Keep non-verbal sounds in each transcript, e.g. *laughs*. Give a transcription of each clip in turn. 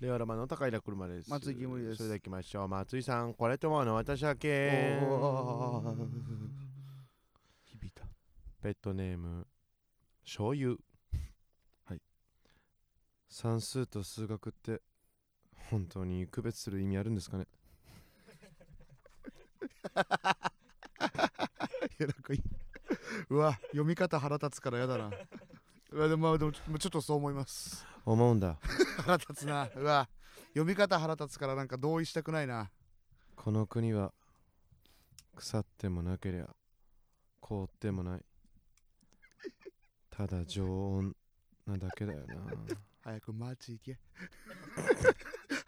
令和ロマンの高平車です。松井木森ですそれでは行きましょう。松井さん、これともの私だけ。響いたペットネーム、醤油。はい。算数と数学って、本当に区別する意味あるんですかね？*laughs* いやなんかいいうわ読み方腹立つからやだなうわでもまあでもちょっとそう思います。思うんだ。腹立つな。うわ。読み方腹立つからなんか同意したくないな。この国は、腐ってもなけりゃ、凍ってもない。ただ常温なだけだよな。早くマーチ行け。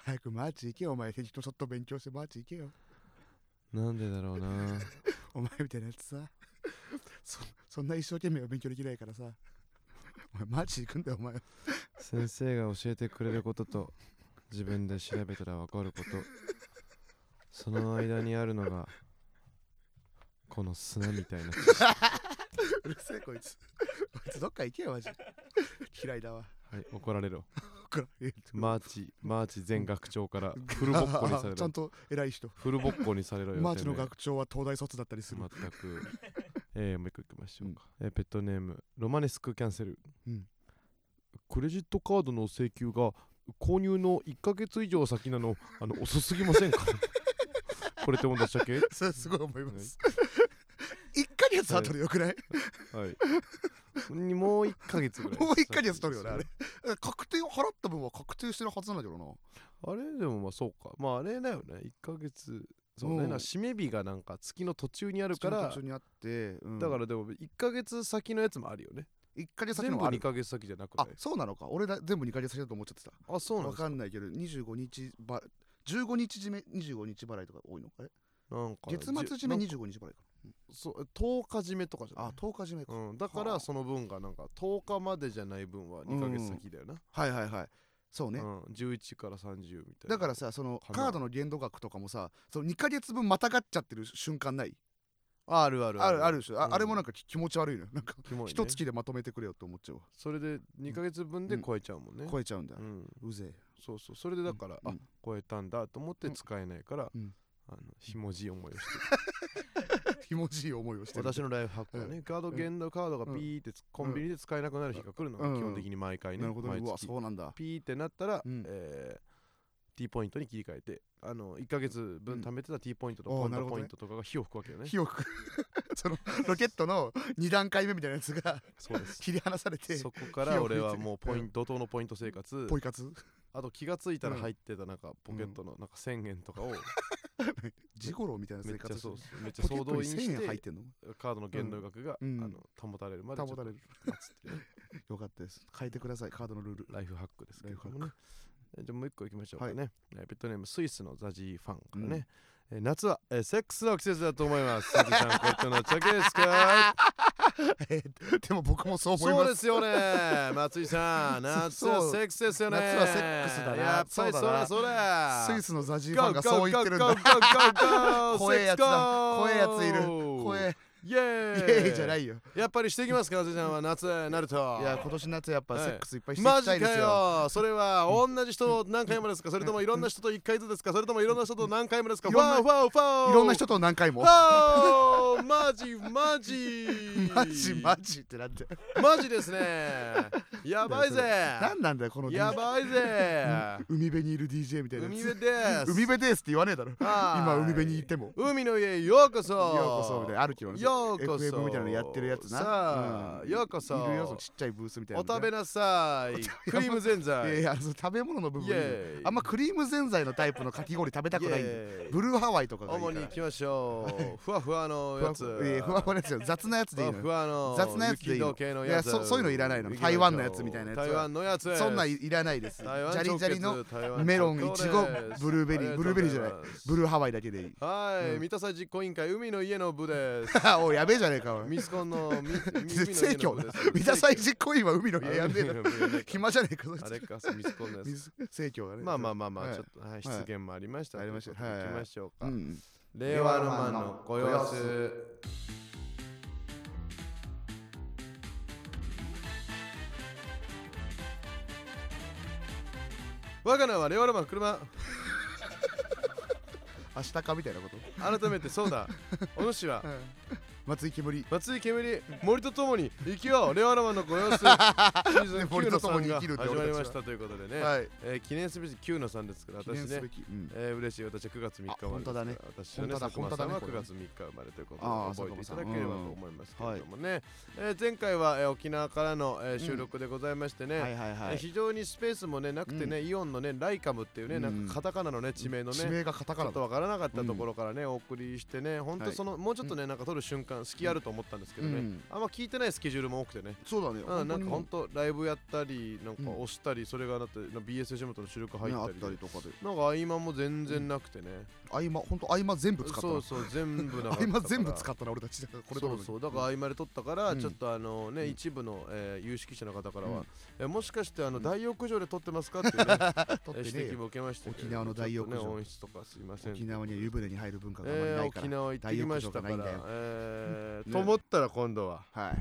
早くマーチ行けよお前。人ちょっと勉強してマーチ行けよ。なんでだろうな。*laughs* お前みたいなやつさ。そそんな一生懸命は勉強できないからさお前マーチ行くんだよお前。先生が教えてくれることと自分で調べたら分かること。その間にあるのがこの砂みたいな。うるせえこいつ。こいつどっか行けよマジ。嫌いだわ。はい怒られろ。こらえマーチマーチ前学長からフルボッコにされろ。ちゃんと偉い人。フルボッコにされろよマーチの学長は東大卒だったりする、全くえー、もう一個いきましょうか、えーペットネームロマネスクキャンセル、うん。クレジットカードの請求が購入の1ヶ月以上先なのあの遅すぎませんか？*laughs* これってもんでしたっけ？それすごい思います。一ヶ月後でよくない？はい。にもう1ヶ月ぐらい。もう一ヶ月取るよねあれ。え確定払った分は確定してるはずなんだけどな。あれでもまあそうか。まああれだよね。1ヶ月。そうね。うん。締め日がなんか月の途中にあるから途中、にあって、うん。だからでも1ヶ月先のやつもあるよね。一ヶ月先全部2のもある。ヶ月先じゃなくなあいそうなのか。俺だ全部2ヶ月先だと思っちゃってた。あ、そうなんわですか。かんないけど25日ば15日締め25日払いとか多いの？あれ？なんか月末締めじ25日払いか。そう10日締めとかじゃない？あ10日締めか、うん、だかはあ。らその分がなんか10日までじゃない分は2ヶ月先だよな、はいはいはいそうね、うん、11から30みたいな。だからさそのカードの限度額とかもさその2ヶ月分またがっちゃってる瞬間ない？ああるあるある。あるでしょ、あうん。あれもなんかき気持ち悪いのよ。なんかキモいね。一月でまとめてくれよって思っちゃうわ、それで2ヶ月分で超えちゃうもんね、超えちゃうんだ、う、うんぜ。えそうそう。それでだから、あうん。超えたんだと思って使えないから、うん。あのひもじい思いをして *laughs* ひもじい思いをしてるる私のライフハックはね、カード限度カードがピーってつコンビニで使えなくなる日が来るのがうん。基本的に毎回ね、なるほど。うわそうなんだ。ピーってなったら、うん。えー T ポイントに切り替えてあの1ヶ月分貯めてた T ポイントとポンドポイントとかが火を吹くわけよね。火を吹く。*laughs* そのロケットの2段階目みたいなやつがそうです。切り離されてそこから俺はもうポイント怒涛のポイント生活。ポイ活？あと気がついたらうん。入ってたなんかポケットのなんか1000円とかをジゴロみたいなめっちゃ生活そうめっちゃ総動員し1000円入てってんの？カードの限度額が、うん。あの保たれるまで保たれる。*laughs* よかったです。変えてください。カードのルール。ライフハックですけどもねじゃあもう一個いきましょうかはね、えーペットネームスイスのザジーファンからね、えー夏は、えーセックスの季節だと思います。ザジさんペットのチャケですか *laughs* えーでも僕もそう思いそうますですよね。*laughs* 松井さん夏はそう。セックスですよね。夏はセックスだな。やっぱりそそうだな。らそらスイスのザジーファンがそう言ってるんだ。だ怖えやつだ。怖えやついる。怖えイエイーイ。エーイじゃないよ。やっぱりしていきますか松井さんは。夏になるといや今年夏やっぱセックスいっぱいしていマジかきたいですよ。よ。それは同じ人と何回もですか？それともいろんな人と1回ずつですか？それともいろんな人と何回もですか？ファウファウファウいろんな人と何回も。ファウマジマジ。マジ *laughs* マジってなんてマジですね。やばいぜ。何なんだよこのやばいぜ。海辺にいる DJ みたいな海辺です。海辺ですって言わねえだろ。はい。今海辺にいても。海の家ようこそ。ようこそみたいな。あるけどねようこそ。FM みたいなのやってるやつな。さあ、うん。ようこそ。いるよそのちっちゃいブースみたいなのお食べなさい。クリームぜんざい。いや食べ物の部分あんまクリームぜんざいのタイプのかき氷食べたくないブルーハワイとかがいい主に行きましょう。ふわふわのやつ。ふわふわのやつよ雑なやつでいいのふわの雑なやつでいいのいやそそういうのいらないの。台湾のやつみたいなやつは。台湾のやつ。そんなんいいらないです。ジ台湾ャリジャリのメロンいちごブルーベリー。ブルーベリーじゃない。ブルーハワイだけでいい。はい、うん。三田祭実行委員会海の家の部です *laughs* おいやべえじゃねえかおい。ミスコンの正教な三田祭実行委員は海の家やんねえだろろ暇じゃねえかあれかミスコンのやつ。水正教がね。まあまあまあまあ、はい。ちょっと、はい、失言もありました。ありました。はい行きましょうか、うん令和ロマンのご様子。我が名はレオラマン車。*laughs* 明日かみたいなこと？改めてそうだ。お主は松井煙。松井煙森とともに生きようレオラマンのご様子。*laughs* シーズン9の森と共3が始まりましたということでね、はい。えー記念すべき9の3ですから私ね。うん。えー、嬉しい私は9月3日生まれあ本当だね。ですから私はね佐久間さんは9本当だね月3日生まれということで覚えていただければと思いますけれどもね、えー前回は、えー沖縄からの、えー収録でございましてね、はいはいはい。えー非常にスペースもねなくてね、イオンのねライカムっていうね、なんかカタカナのね地名のね、地名がカタちょっとカナだわからなかったところからね、お送りしてね、本当その、もうちょっとね、なんか撮る瞬間、隙あると思ったんですけどね、うん。あんま聞いてないスケジュールも多くてね、そうだね。うん、なんか本本当ライブやったり、なんかうん。押したり、それがだって BSJ 元の収録入っり。で、ったたりとかで。なんか合間も全然なくてね、合間本当合間全部使ったな。そうそう、全部な *laughs* 合間全部使ったな俺たち。これそうそうだから合間で撮ったから、うん。ちょっとあのね、うん。一部の、えー有識者の方からは、うん。えもしかしてあのうん大浴場で撮ってますかっていうね、*laughs* 指摘も受けました沖縄の大浴場。ね、音質とかすいません。沖縄には湯船に入る文化があまりえーないから。沖縄行ってきましたから、えーと思ったら今度は。はい。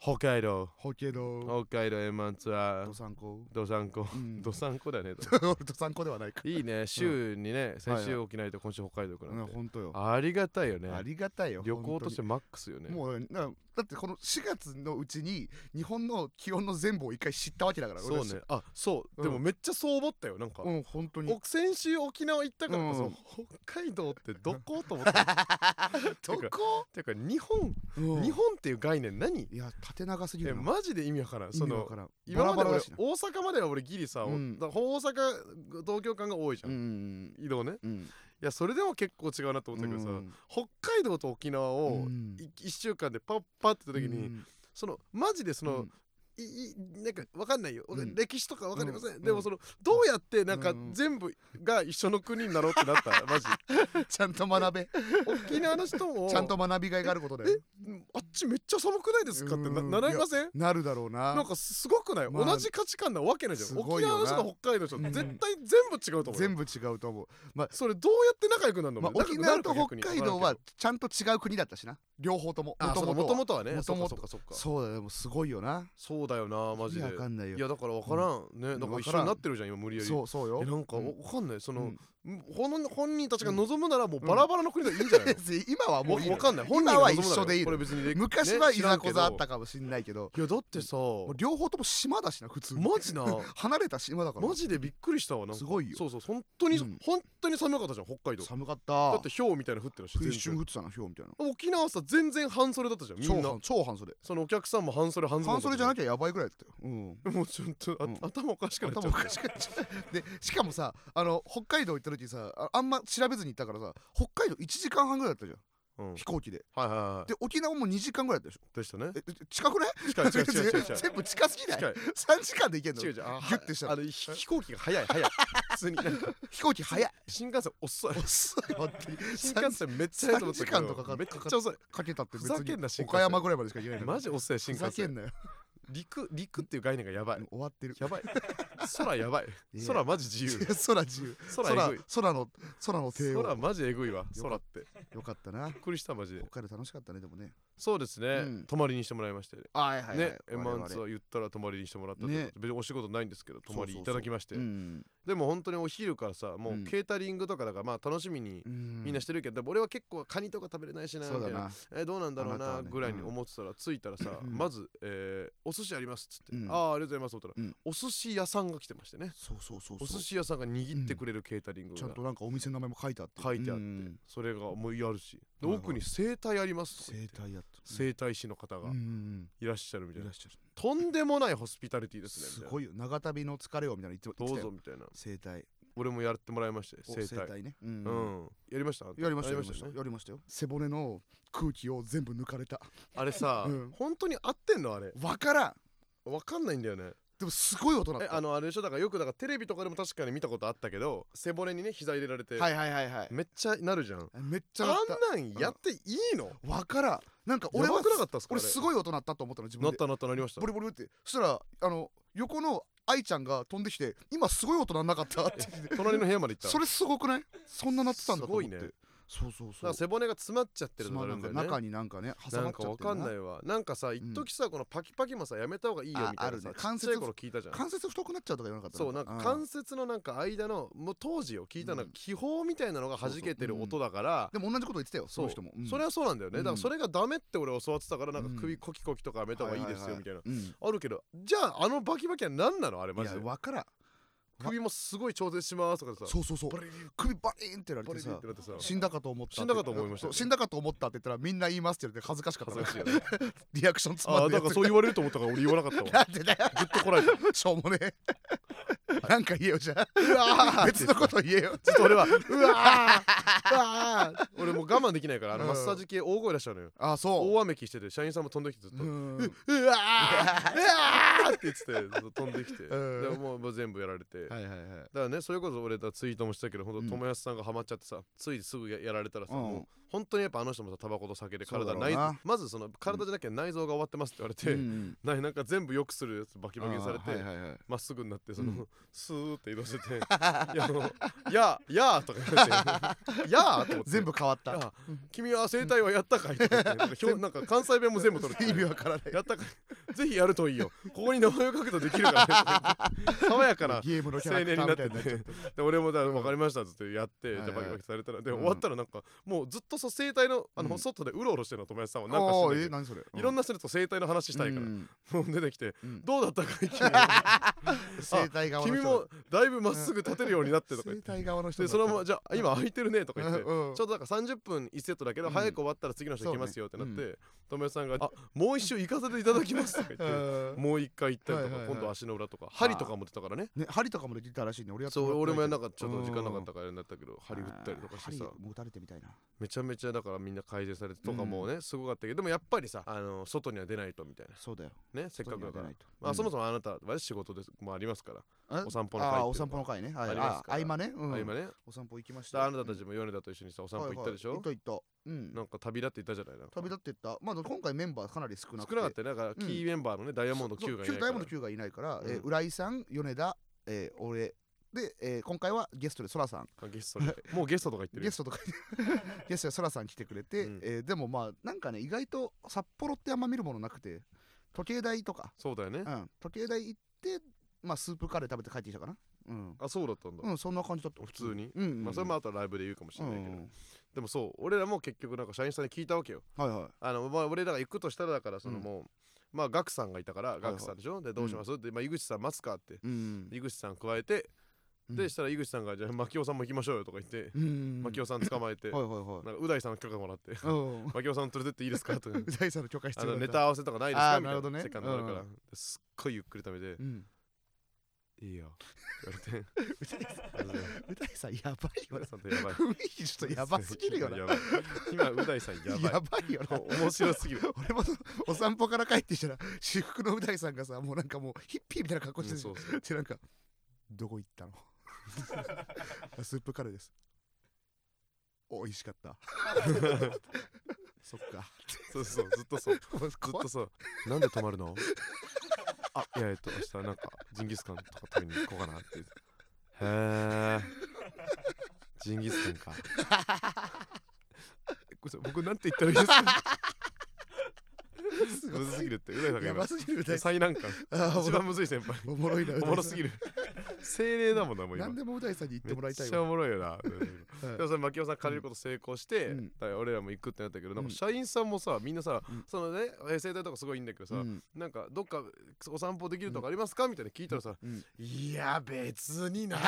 北海道。ホケド北海道円満ツアー。ドサンコどさんこ。うん。*laughs* どさんこだね俺ドサンコではないか。いいね。週にね先はいはい。週沖縄と今週北海道行くなんて。本当よ。ありがたいよね。ありがたいよ旅行として本マックスよね。もうなだってこの4月のうちに日本の気温の全部を一回知ったわけだからそうね。あそう、うん。でもめっちゃそう思ったよなんか、うん本当に。お先週沖縄行ったからこそ、うん北海道ってどこと思った *laughs* どこ？てか日本、うん。日本っていう概念何？いや縦長すぎえるな。マジで意味わからん。その意味わからん。今まで大阪までは俺ギリさ、大阪東京間が多いじゃ、うんん。移動ね。うんいやそれでも結構違うなと思ったけどさ、うん。北海道と沖縄をうん。1週間でパッパッって時に、うん。そのマジでその、うんいいなんかわかんないよ、うん。歴史とかわかりません、うん。でもそのどうやってなんかうん。全部が一緒の国になろうってなった？*laughs* マジ。ちゃんと学べ。沖縄の人も？ちゃんと学びがいがあることだようんあっちめっちゃ寒くないですかってなうん。習いません？なるだろうな。なんかすごくない、まあ同じ価値観なわけないじゃん。沖縄の人と北海道の人、うん。絶対全部違うと思うよ。全部違うと思う。まあそれどうやって仲良くなるの、まあ、沖縄と北海道はちゃんと違う国だったしな。両方とも。もとも。とはね。もとかそっか。そうだよ。でもすごいよな。そうだよなマジで。意味わかんないやだから分からん、ねだから一緒になってるじゃん今無理やり。そうそうよ。えなんかうん。わかんない。その、うん本本人たちが望むならもうバラバラの国でいいんじゃないの、*laughs* 今はもういいの。わかんない。本人今は一緒でいいの。これ別にね昔はいざこざあっねたかもしんないけど。いやだってさもう両方とも島だしな普通に。マジな。*laughs* 離れた島だから。マジでびっくりしたわなんか。すごいよ。そうそう本当に、うん。本当に寒かったじゃん北海道。寒かっだたって氷みたいなの降ってるし一瞬降ってたな氷みたいな。沖縄さ全然半袖だったじゃんみんな。超半超半袖。そのお客さんも半袖半袖半袖じゃなききゃやばいぐらいだったよ。うん。ゃ *laughs* もうちょっとあ、うん。頭おかしくなっちゃ頭おかしくなっちゃうでしかもさあの北海道行った時さああんま調べずに行ったからさ北海道1時間半ぐらいだったじゃん。う、うん、飛行機で。はいはいはいで沖縄も2時間ぐらいだったでしょ。でしたね。ええ近くない近い違う違う違う違う全部近すぎない？近い。3時間で行けんの？違う違う。あギュッてしたらあのひ飛行機が早い早い。普通に。なんか飛行機早い。新幹線遅い。遅い。本当に新幹線めっちゃ早いと思ったけど。3時間とかかめっちゃ遅い。かけたって別ふざけんなに新幹線。岡山ぐらいまでしか行けないマジ遅い新ふざ幹線けんなよ陸陸っていう概念がやばい。終わってる。やばい。空やばい。*laughs* 空マジ自由。空自由。空空の空の帝王。空マジえぐいわ。空ってよかったな。びっくりしたマジで。北海道楽しかったねでもね。そうですね、うん。泊まりにしてもらいましてはいはねエマンツは言ったら泊まりにしてもらったということで別にお仕事ないんですけど泊まりいただきまして。うん。でも本当にお昼からさもううん。ケータリングとかだからまあ楽しみにみんなしてるけど、でも俺は結構カニとか食べれないしなみたいな。えーどうなんだろうあなぐらいに思ってたら着いたらさ、うん。まず、えーお寿司ありますっつって、うん。ああありがとうございますと。思ったら、うん。お寿司屋さんが来てましてね。そうそうそうお寿司屋さんが握ってくれるケータリングが。ちゃんとなんかお店の名前も書いてあって。書いてあって、うん。それがもうやるしで奥に整体ありますとか言って生態やった整体師の方がいらっしゃるみたいな、うんいらっしゃる。とんでもないホスピタリティですねみたいな。すごいよ。長旅の疲れをみたいな言ってど言ってたよ。うぞみたいな。生態。俺もやってもらいましてお整体ね。ううん。ん、やりました？やりましたやりましたね。やりましたよ。背骨の空気を全部抜かれた。あれさ、うん。本当に合ってんの？あれ。わからん。わかんないんだよねでもすごい音鳴った。えあのあれでしょ？だからよくだからテレビとかでも確かに見たことあったけど背骨にね膝入れられて、はいはいはいはい。めっちゃなるじゃん。めっちゃあ鳴った。んなんやっていいの？わからん。なんか俺はくなかったっすか？俺すいごい音鳴ったと思ったの自分で。なったなったなりました？ボリボリって。そしたらあの横の愛ちゃんが飛んできて今すごい音鳴んなかったって言って。*laughs* 隣の部屋まで行ったそれすごくない？そんな鳴ってたんだと思って。すごいねそうそうそう。背骨が詰まっちゃってるのがあるんだよね。中になんかね挟まっなんかわちゃってるな。かんないわ。なんかさ一時さこのパキパキもさやめた方がいいよみたいなああるさね関節頃聞いたじゃん。関節太くなっちゃうとか言わなかった？そうなんか関節のなんか間のもう当時を聞いたのがうん。気泡みたいなのが弾けてる音だから。でも同じこと言ってたよその人も、うん。それはそうなんだよね。うん。だからそれがダメって俺教わってたからなんうん。か首コキコキとかやめた方がいいですよみたいな。うん。あるけどじゃああのバキバキは何なの？あれマいジで。や分からん首もすごい調節しますとかさそうそうそう。首バリーンってなってさ死んだかと思った死んだかと思いました死んだかと思ったって言ったらみんな言いますって言われて恥ずかしかった恥ずかしいよね。*laughs* リアクション詰まって。だからそう言われると思ったから俺言わなかったわ。なんでだよ。ぐっとこらえたしょうもねえ。*laughs* なんか言えよじゃあ。別のこと言えよ。ちょっと俺はうわー。うわー。俺もう我慢できないからあのうん。マッサージ系大声出しちゃうのよ。あそう。大雨期してて社員さんも飛んできてずっと。ううんわー。うわーって言ってて飛んできて。うん。でももう全部やられてだかはいはい。はいらねそれこそ俺だツイートもしたけど本うん。当友安さんがハマっちゃってさついすぐややられたらさうん。もう本当にやっぱあの人もさタバコと酒で体内まずその体じゃなきゃ内臓が終わってますって言われてうんななん。か全部良くするやつバキバキにされてあーはいはいっすぐになってそうん。のスーって移動してて「いやあのやーやー」とか言われて「*laughs* やー」と思って。全部変わった。君は整体はやったかいとか言ってなんか関西弁も全部取る *laughs* 意味わからない。やったかいぜひやるといいよ。ここに名前を書くとできるからね。*laughs* 爽やかな青年になって。ーみたいになっちゃって。てで俺もだ分かりましたっつってやってはいはいでバキバキされたら。でうん。終わったらなんかもうずっとそう整体のあのうん外でうろうろしてるの友達さんは。なんかしてそれ？いろんな人と整体の話したいから。うん。もう出てきてうん。どうだったか *laughs* 生態側の人。君もだいぶまっすぐ立てるようになってとか生態側の人でそのままじゃあ今空いてるねとか言って。ちょうどだから30分1セットだけど、うん。早く終わったら次の人行きますよってなって、友達さんが「あもう一周行かせていただきます」とか言って、うんもう一回行ったりとか、今度足の裏とか針とかも出たからね。ね針とかもできたらしいね俺やって。そう俺もやんなかっったちょっと時間なかったからやんなったけど針打ったりとかしてさ。打たれてみたいな。めちゃめちゃだからみんな改善されてとかもね、すごかったけどでもやっぱりさあの外には出ないとみたいそうだよ。なねせっかくだから、まあ、そもそそもあなたはね仕事ですもありますから、もお散歩の会お散歩の会ね。はい。ありますか？合間ね。うん。あ今ね。お散歩行きました。あなたたちも米田と一緒にさお散歩行ったでしょ、はいはい。行った行った。うん。なんか旅立って行ったじゃない？なんか。旅立ってった。まあ今回メンバーかなり少なくて。少なかっただからキーメンバーのね、ダイヤモンド Q がいないから。ダイヤモンド Q がいないから、えーうん浦井さん米田、えー俺で、えー今回はゲストでそらさん。あゲストでもうゲストとか言ってるよ。ゲストとかゲストでそらさん来てくれて、うん。えーでもまあなんかね意外と札幌ってあんま見るものなくて時計台とか、そうだよね、うん、時計台行ってまあスープカレー食べて帰ってきたかな。うん、あそうだったんだ、うん、そんな感じだった普通に。うん、うん、まあそれもあとライブで言うかもしれないけど、うん。でもそう俺らも結局なんか社員さんに聞いたわけよ。はいはい。あの、まあ、俺らが行くとしたらだからそのうん。もう、まあガクさんがいたからいはい。ガクさんでしょ、でどうします、って、まあ、井口さん待つかって。うん。井口さん加えて、でしたら井口さんがじゃあ牧雄さんも行きましょうよとか言って、うん。牧雄さん捕まえて、はいはいはい。なんかう大さんの許可もらってうん牧雄さん連れてっていいですか？とか *laughs* う大さんの許可必あのネタ合わせとかないですあか？みたいなーなるほどね。セカンドだから、すっごいゆっくり食べて。う、んいいよ。言われて。*laughs* う大さんう大さんやばいような大さんってやばい。雰囲気ちょっとやばすぎるよな。やばい。今う大さんやばい。やばいよな。面白すぎる。俺もお散歩から帰ってきたら私服のう大さんがさもうなんかもうヒッピーみたいな格好してるうんそうそう。でなんかどこ行ったの？*laughs* スープカレーです。美味しかった。そっか。そうそうずっとそう。*laughs* ずっとさなんで泊まるの？あいやえっと明日なんかジンギスカンとか食べに行こうかなって。へえジンギスカンか。えこれ僕なんて言ったらいいですか？すごむずすぎるって。う大さんが今やばすぎるう大さん最難関。あ一番むずい先輩。おもろいなおもろすぎる。る精霊だもんなもう今。何でもう大さんに言ってもらいたいめっちゃおわもろいよなはいでもそれ牧雄さん借りること成功して、うん。俺らも行くってなったけどなんうん。か社員さんもさみんなさ、うん。そのねえ生態とかすごいいいんだけどさ、うん。なんかどっかお散歩できるとかありますか？みたいな聞いたらさ、うん。いや別にないで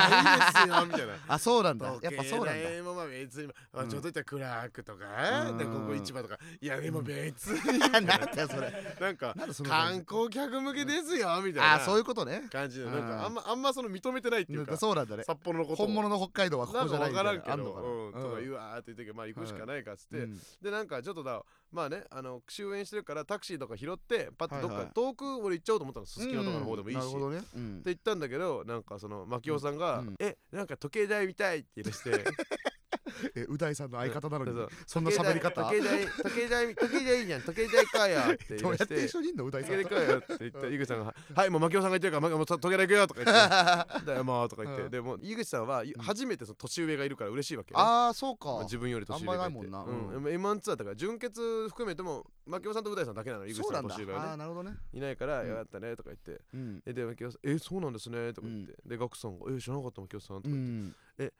すよみたいな。*laughs* あそうなんだ。やっぱそうなんだ。もまあ別に、まあうん。ちょっといったらクラークとか、うん。でここ市場とか。いやでも別に、*laughs* なんだよそれ。なんか観光客向けですよみたいな。あそういうことね。感じでうん。なんかあんまあんまその認めてないっていうかかそうなんだね。札幌のことを。本物の北海道はここじゃないみたいなのうん、とかうん。言うわーって言ってまあ行くしかないかっつって、うん。でなんかちょっとだまあねあの終演してるからタクシーとか拾ってパッとどっか遠く俺行っちゃおうと思ったのすすきのとかの方でもいいし、ね。うん。って言ったんだけどなんかその牧雄さんが「うんえなんか時計台見たい」って言い出して *laughs* *laughs* えう大さんの相方なのにそうそんな喋り方？時計台時計台時計台いいじゃん。時計台かよってどうやって一緒にいんの？う大時さん。計台かよって言ったら井口さんが「はいもう牧雄さんが言ってるからもう時計台行くよ」とか言って「*laughs* だよもう」とか言って。うん。でも井口さんは初めてその年上がいるから嬉しいわけよ。ああそうか。自分より年上がいて。あんまないもんな。うん。M12 だったから純潔含めても牧雄さんとう大さんだけなの井口さん年上はね。ああなるほどね。いないから「うん。よかったね」とか言って。うん。えで牧雄さん「えそうなんですね」とか言って。でガクさんが「え知らなかった牧雄さん」とうか言って。ん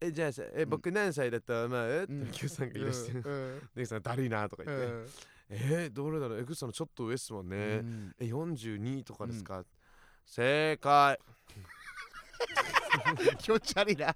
えじゃあさえ僕何歳だと思う?」ってうん。牧雄さんが言い出してうん。でさんだるいなとか言って。うん「えー、どれだろう江口さんのちょっと上っすもんね、うん。え42とかですか、正解 *laughs* 気持ち悪いな。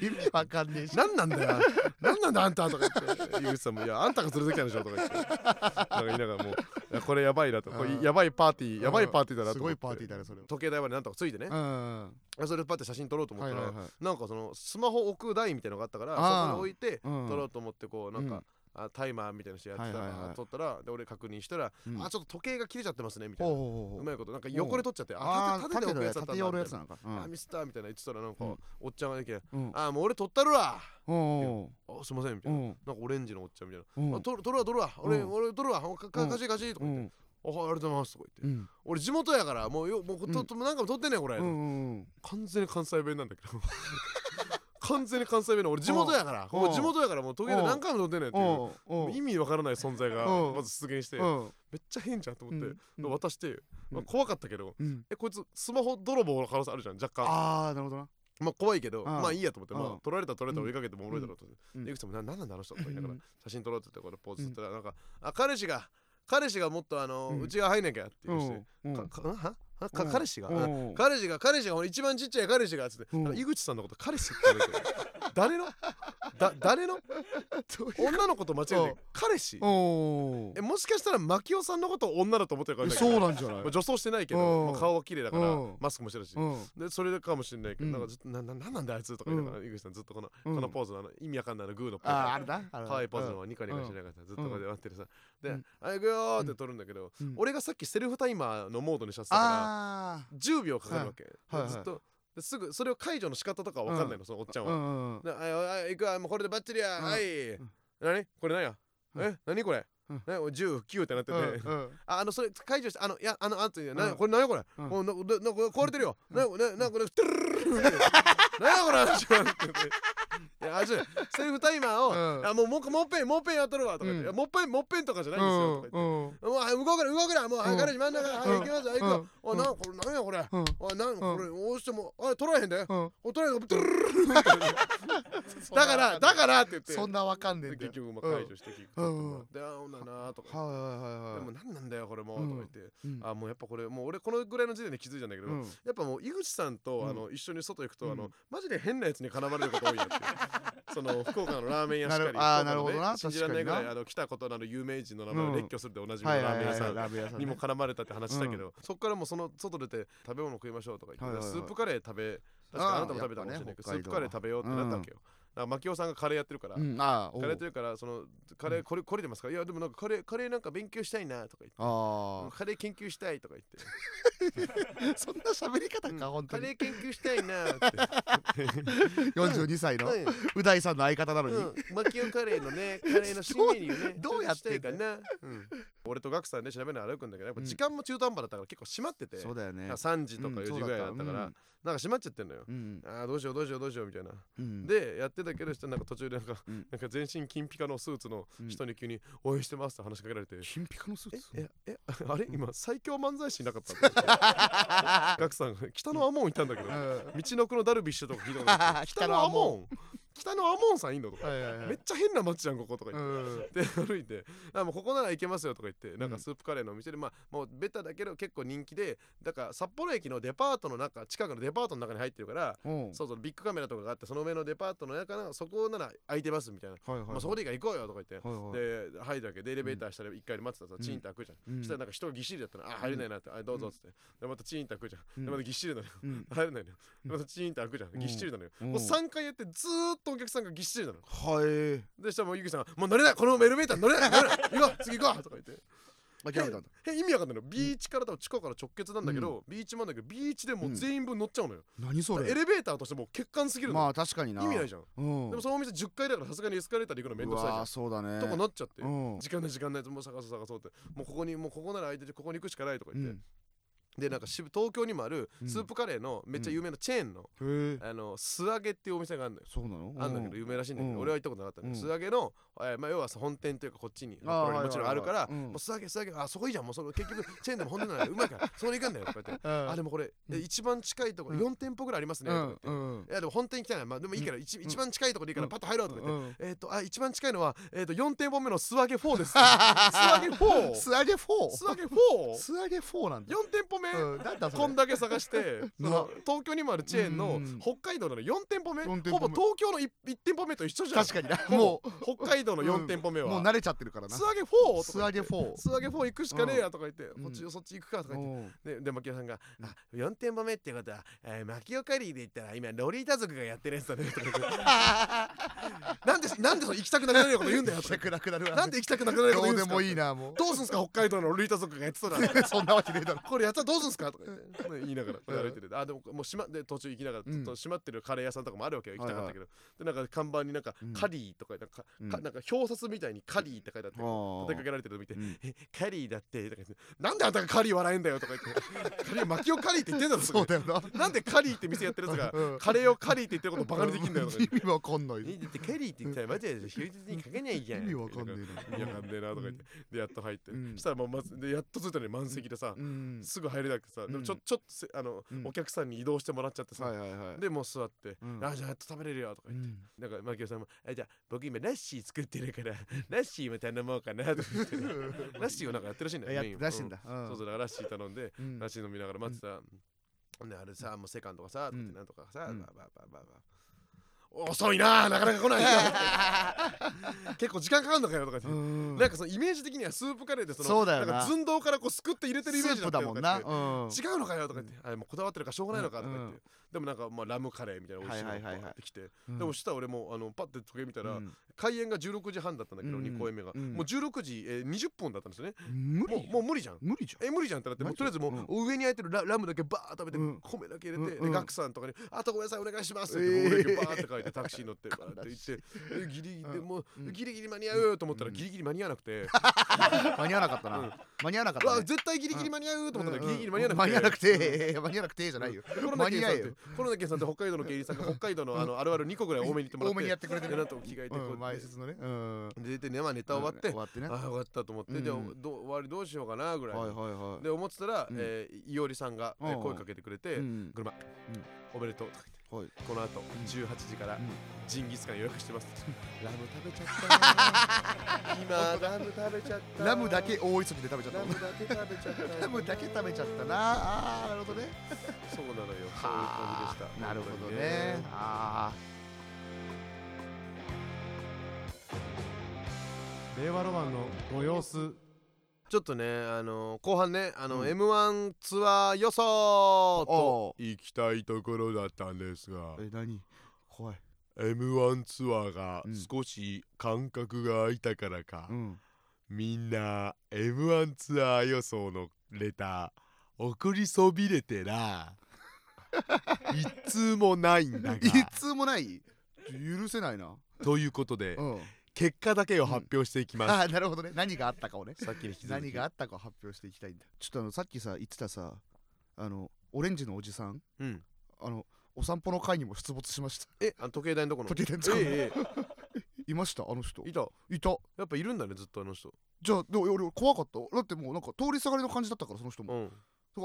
意味わかんねえし。何なんだよ。何なんだあんたとか言って井口さんも「いやあんたが連れてきたんでしょ」とか言って。なんか言いながらもういやこれやばいなと。これうんやばいパーティーやばいパーティーだなと思って。すごいパーティーだねそれ時計台までなんとかついてね、うん。それパッて写真撮ろうと思ったら、はいはいはい。なんかそのスマホ置く台みたいなのがあったからそこに置いてうん。撮ろうと思ってこうなんか、うんあタイマーみたいなのしてやってたら、はいはいはい。撮ったらで俺確認したら、うん。あちょっと時計が切れちゃってますねみたいな。ほうまいこと。なんか横で撮っちゃってああー縦縦で置くやつだったんだたいな。のかうん。なあミスったみたいな言ってたらなんか、うん。おっちゃんができてうん。あもう俺撮ったるわおあすいませんみたいな、うん。なんかオレンジのおっちゃんみたいうん。な、あ撮るわ撮るわ。俺、うん。俺撮るわ。かかうん貸し貸しとか言って、うんあはいありがとうございますとか言って、うん。俺地元やからもうよもうと、うん。となんかも撮ってんねんこれ、うんうん。完全に関西弁なんだけど完全に関西弁の俺地元やから。うん。もう地元やからもう時計で何回も撮ってんねんっていう。意味わからない存在がうん。まず出現して。うん。めっちゃ変じゃんと思って、うん。渡して、まあうん怖かったけどうん。えこいつスマホ泥棒の可能性あるじゃん若干。ああなるほどな。まあ怖いけどうん。まあいいやと思って。うん。まあ取られたら取られたら追いかけてもおもろいだろうと井口さん。もな何なんだあの人とか言いながらうん。写真撮ろうって言ってこれポーズって言ったらなんかあ彼氏が彼氏がもっとあのうん。内側入んなきゃって言いしてうん。かかんは？は？かうん彼氏が？うん。うん。彼氏が彼氏が俺一番ちっちゃい彼氏がっつって井口さんのこと彼氏って言われて誰の？だ誰の？女の子と間違えうん。て彼氏。おえもしかしたら牧雄さんのことを女だと思ってるからそうなんじゃない？まあ女装してないけうん。どまあ顔は綺麗だからうん。マスクもしてるし。うん。でそれかもしれないけど、うん。なんかずっとなななんなんだあいつとか言いながら、井口さんずっとこの、うん。このポーズのあの。意味わかんないあのグーのポーズ。あああれだ。可愛いポーズのニカニカしながらさずっとこうやって待ってるさ、で「あ行くよ」ーって撮るんだけど、うん。俺がさっきセルフタイマーのモードにしちゃってたからあ10秒かかるわけ、はいはい。ずっとですぐそれを解除の仕方とかわかんないの、そのおっちゃんは。んうんでああ行くわもうこれでバッチリや、うん。はい、ん。何これ何や、うん。え？何これ、うん。ね、10、9ってなってて、うんああのそれ解除してあのいやあのあんたになうん。これ何やこれ、うん。もうななな壊れてるよ、なななこれトゥルルルルル何やこれ話はって言っていやあセルフタイマーを、うん。あもうもうもう一遍もう一遍やっとるわとか言って、うん。いやもう一遍もう一遍とかじゃないんですよとか言って。うんもうはい動くな動くなもう、はいうん。彼氏真ん中はいうん。行きますよ行くよ、うん。おいなんこれ何やこれ、うん。おいなんこれ押してもあ取られへんで、うん。お取られへんでトゥルルルルルルだからだからって言ってそんなわかんねえんだよで結局まあ解除して結局取ってもらって、あほんだなとかはいはいはいはいでも何なんだよこれも、うんとか言って、うんあもうやっぱこれもう俺このぐらいの時点で気づいたんだけど、うんやっぱもう井口さんと、うんあの一緒に外行くと、うんあのマジで変なやつに絡まれること多いなっていう *laughs* その福岡のラーメン屋しかり。あなるほどな。信じられないぐらいあの来たことのある有名人の名前をうん列挙するでおなじみのラーメン屋さんにも絡まれたって話したけど、そっからもうその外出て食べ物食いましょうとか言って、スープカレー食べ確かあなたも食べたかもしれないけど、スープカレー食べようってなったわけよ、だから牧雄さんがカレーやってるから、うんあカレーやってるからそのカレーこれこれてますか？いやでもなんかカレーカレーなんか勉強したいなとか言って。あカレー研究したいとか言って。あ *laughs* そんな喋り方うん。か本当に。カレー研究したいなって。*laughs* 42歳のう大さんの相方なのに。うん、マキオカレーのね、カレーの新メニューね、どうやってかな、うん。俺とガクさんで調べながら歩くんだけど、やっぱうん。時間も中途半端だったから結構閉まってて、そうだよね。3時とか4時ぐらいだったから、なんか閉まっちゃってんのよ。うん。あーどうしようどうしようどうしようみたいな。うん。で、やってたけど、なんか途中でなんか、うん。なんか全身金ピカのスーツのうん。人に急に応援してますって話しかけられて、金ピカのスーえツ？ええあれ？今最強漫才師いなかったの？*laughs* ガクさん。が北のアモンいたんだけど。うん。道の奥のダルビッシュとか聞いたことある。*laughs* 北のアモン北のアモンさんいんのとか。はいはいはい。めっちゃ変な街じゃんこことかう言って、ん。*laughs* で歩いてあもうここなら行けますよとか言ってなん。うんかスープカレーのお店で、まあもうベタだけど結構人気でだから札幌駅のデパートの中近くのデパートの中に入ってるからうん。そうそうビッグカメラとかがあってその上のデパートの中のそこなら空いてますみたいな、はいはいまあ、そこでいいから行こうよとか言って、はいはい。で入るだけでエレベーターしたら1階で待ってたらさ、チーンって開くじゃん、うん。そしたらなんか人がぎっしりだったら、あ入れないなって、あどうぞっつって、でまたチーンって開くじゃん、うん。でまたぎっしりなのよ、うん。*laughs* 入れないのよ、またチーンって開くじゃん、ぎっしりなのよ、うんもう3回やってずーっとお客さんがぎっしりなの。はいでしたらもうゆきさんが「もう乗れないこのエレベーター乗れない乗れない行こう次行こう」とか言って。諦めたんだ。え意味わかんないの。ビーチから多分地下から直結なんだけど、ビーチもあん。だけどビーチでもう全員分乗っちゃうのよ、何それ。エレベーターとしてもう欠陥すぎるの、まあ確かにな。意味ないじゃん、うん。でもそのお店10階だからさすがにエスカレーターで行くのめんどくさいじゃん。そうだね。とかなっちゃって、うん時間ない時間ないもう探そう探そうって。もうここにもうここなら空いててここに行くしかないとか言って、うんでなんか渋東京にもあるうん。スープカレーのめっちゃ有名なチェーンの、へえ。あの素揚げっていうお店があるのよ。そうなの？あんだけど有名らしいんだけど、うん。俺は行ったことなかったんだけど、うん。素揚げの、えーまあ、要はさ本店というかこっちにもちろんあるから、もう素揚げ素揚げあそこいいじゃんもうそれ結局チェーンでも本店ならうまいから *laughs* そこに行くんだよとか言って、うん。あでもこれ、うん。一番近いところうん。4店舗ぐらいありますねとか言って、うんいやでも本店行きたいな、まあ、でもいいから、一うん。一番近いところでいいからうん。パッと入ろうとか言って、うん。えっ、とあ一番近いのは、えー、と4店舗目の素揚げ4です *laughs* 素揚げ 4! 素揚げ 4? 素揚げ 4! 素揚げ4なんだ4店舗目、うんなんだそれ。こんだけ探して *laughs* 東京にもあるチェーンのうん。北海道の4店舗目。四店舗目。ほぼ東京の 1, 店舗目と一緒じゃん。確かにな。ももう北海道の4店舗目うは、もう慣れちゃってるからな。素揚げ 4! と素揚げか言って。4素揚げ4行くしかねえやとか言って、ん。こっちそっち行くかとか言って。うん。でで牧雄さんが「あ4店舗目ってことは、えー、マキオカリーで言ったら今ロリータ族がやってるやつだね」とか言って。*laughs* なんでなんでその行きたくなくなるようなこと言うんだよ」行きたくなくなるわ。なんで行きたくなくなるようなこと言うんですか。どうでもいいなもう。どうすんすか北海道のロリータ族がやってたら。*laughs* そんなわけねえだろ。これやったらどうすんすか？とか言って。*laughs* 言いながら歩いてて。あでももう閉まで途中行きながらうん。閉まってるカレー屋さんとかもあるわけよ。行きたかったけど。でなんか看板になんかうん。カリーとかなんかうん。かなんか表札みたいにカリーって書いてあって立てかけられてるの見てうん。えカリーだってとか言ってなんであんたがカリー笑えんだよとか言って。*laughs* カリーマキオカリーって言ってんだろそうだよな。なんでカリーって店やってるやつがうん。カレーをカリーって言ってることバカにできんだよ意味わかんない。えだってカリーって言ったらマジで休日にかけないじゃん。意味わかんねえいやわかんねえなとか言って。でやっと入って。うん。したらもうまずでやっと着いたのに満席でさうん。すぐ入れなくてさでもちょうん。ちょっとせあのうん。お客さんに移動してもらっちゃってさはいはいはい。でもう座ってうんあじゃあやっと食べれるよとか言って。うん。なんかマキオさんもえじゃあ僕今ラッシー作ってるから *laughs* ラッシーも頼もうかなとか言ってねラ *laughs* ッシーをなんかやってるらしいんだよやっメインを。て出してんだ。うん。そうそうだラッシー頼んでうん。ラッシー飲みながら待ってた。らであれさもうセカンドがさとかってなんとかさうん。バーバーバーバーバー遅いななかなか来ない。よ *laughs* 結構時間かかるのかよとかなんかそのイメージ的にはスープカレーでそのそうだよ寸胴からこうすくって入れてるイメージだもんな。違うのかよとか言って、あれもうこだわってるからしょうがないのかとか言って、うんでもなんかまあラムカレーみたいな美味しいのがバーってきて、うん。でもしたら俺もあのパッて時計見たら、うん。開演が16時半だったんだけど、うん。2公演目が、うん。もう16時、えー、20分だったんですよね。無理もうもう無理じゃん。無理じゃん。え無理じゃんってなってもうとりあえずもう、上に空いてるララムだけバーッ食べて、うん。米だけ入れて、でガクさんとかに「あとごめんなさいお願いします」って、えー。米だけバーって書いてタクシーに乗ってバーって行ってでギリギリでもう、うん。ギリギリ間に合うと思ったらうん。ギリギリ間に合わなくて、間に合わなかったうん。な間に合わなかったね。絶対ギリギリ間に合うと思ったらギリギリ間に合わ間に合わなくなくて。て間に合わなくて。じゃないよ間に合えよコロナケンさんって北海道の芸人さんが北海道の *laughs* あのあるある2個ぐらい多めに言ってもらって *laughs* 多めにやってくれてる。でなんと着替えてこううん前説のね。出てねまあネタ終わって、終わってね。はああ終わったと思って、うん。でどう終わりどうしようかなぐらい、で思ってたら、いおりさんが、声かけてくれて「うん。車、おめでとう」とか言ってはい。この後ん18時からうん。ジンギスカン予約してます。*laughs* ラム食べちゃったな *laughs* 今ラム食べちゃった。ラムだけ大急ぎで食べちゃった。ラムだけ食べちゃった。ラムだけ食べちゃったな。あーなるほどね。そうなのよ。そういうは感じでした。あなるほど本当にね。あ。令和ロマンのご様子ちょっとねあの後半ねあの、うん。M1 ツアー予想おと行きたいところだったんですが。ーえ何？怖い。M1 ツアーがうん。少し間隔が空いたからか、うん。みんな M1 ツアー予想のレター送りそびれてな。*laughs* 一通もないんだが。いつもない？許せないな。ということで、うん結果だけを発表していきます、あーなるほどね。何があったかをね。さっきに引き続き。何があったかを発表していきたいんだ。ちょっとあのさっきさ言ってたさあのオレンジのおじさん。うん。あのお散歩の会にも出没しました。えあの時計台のとこの。時計台のとこの。ええ *laughs* いましたあの人。ええいた。いた。やっぱいるんだねずっとあの人。じゃあでも俺怖かった。だってもうなんか通りすがりの感じだったからその人も。うん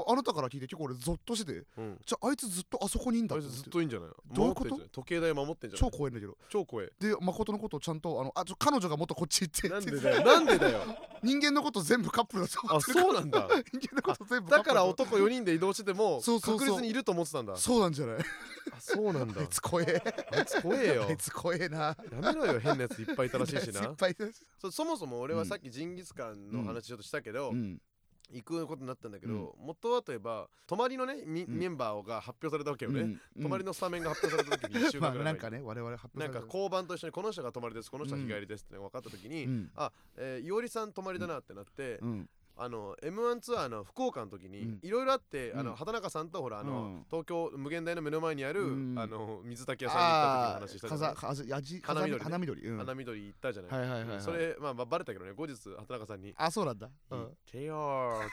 あなたから聞いて結構俺ゾッとしててうん。じゃああいつずっとあそこにいんだってずっといいんじゃないどういうこと？時計台守ってんじゃない？超怖いんだけど。超怖えで誠のことをちゃんとあのあちょ彼女がもっとこっち行って。なんでだよ？なんでだよ？*laughs* 人間のこと全部カップルだと思あってるそうなんだ。人間のこと全部だから男4人で移動しててもそうそうそう。確実にいると思ってたんだ。そうなんじゃない？あそうなんだ。あいつ怖え。あいつ怖えよ。あいつ怖えな。やめろよ変なやついっぱいいたらしいし *laughs* いっなそそもそも俺はさっきジンギスカンの話ちょっとしたけど、うん行くことになったんだけど、元はといえば泊まりのね、みうん。メンバーが発表されたわけよね、うん。泊まりのスタメンが発表された時に *laughs* 1週ま間ぐらいなんかね我々発なんか交番と一緒にこの人が泊まりですこの人は日帰りですって分かった時に、うん。あ、えー、いおりさん泊まりだなってなって、うんあの m 1ツアーの福岡の時にうん。いろいろあって、あうん。の畑中さんとほらあの、うん。東京無限大の目の前にある、うん。あの水炊き屋さんに行った時のあ話したあじゃない？風風やじ花緑ね花緑。うん。花緑行ったじゃない、はいはいはいはい。それまあまあバレたけどね後日畑中さんに。あそうなんだ「うん。よー」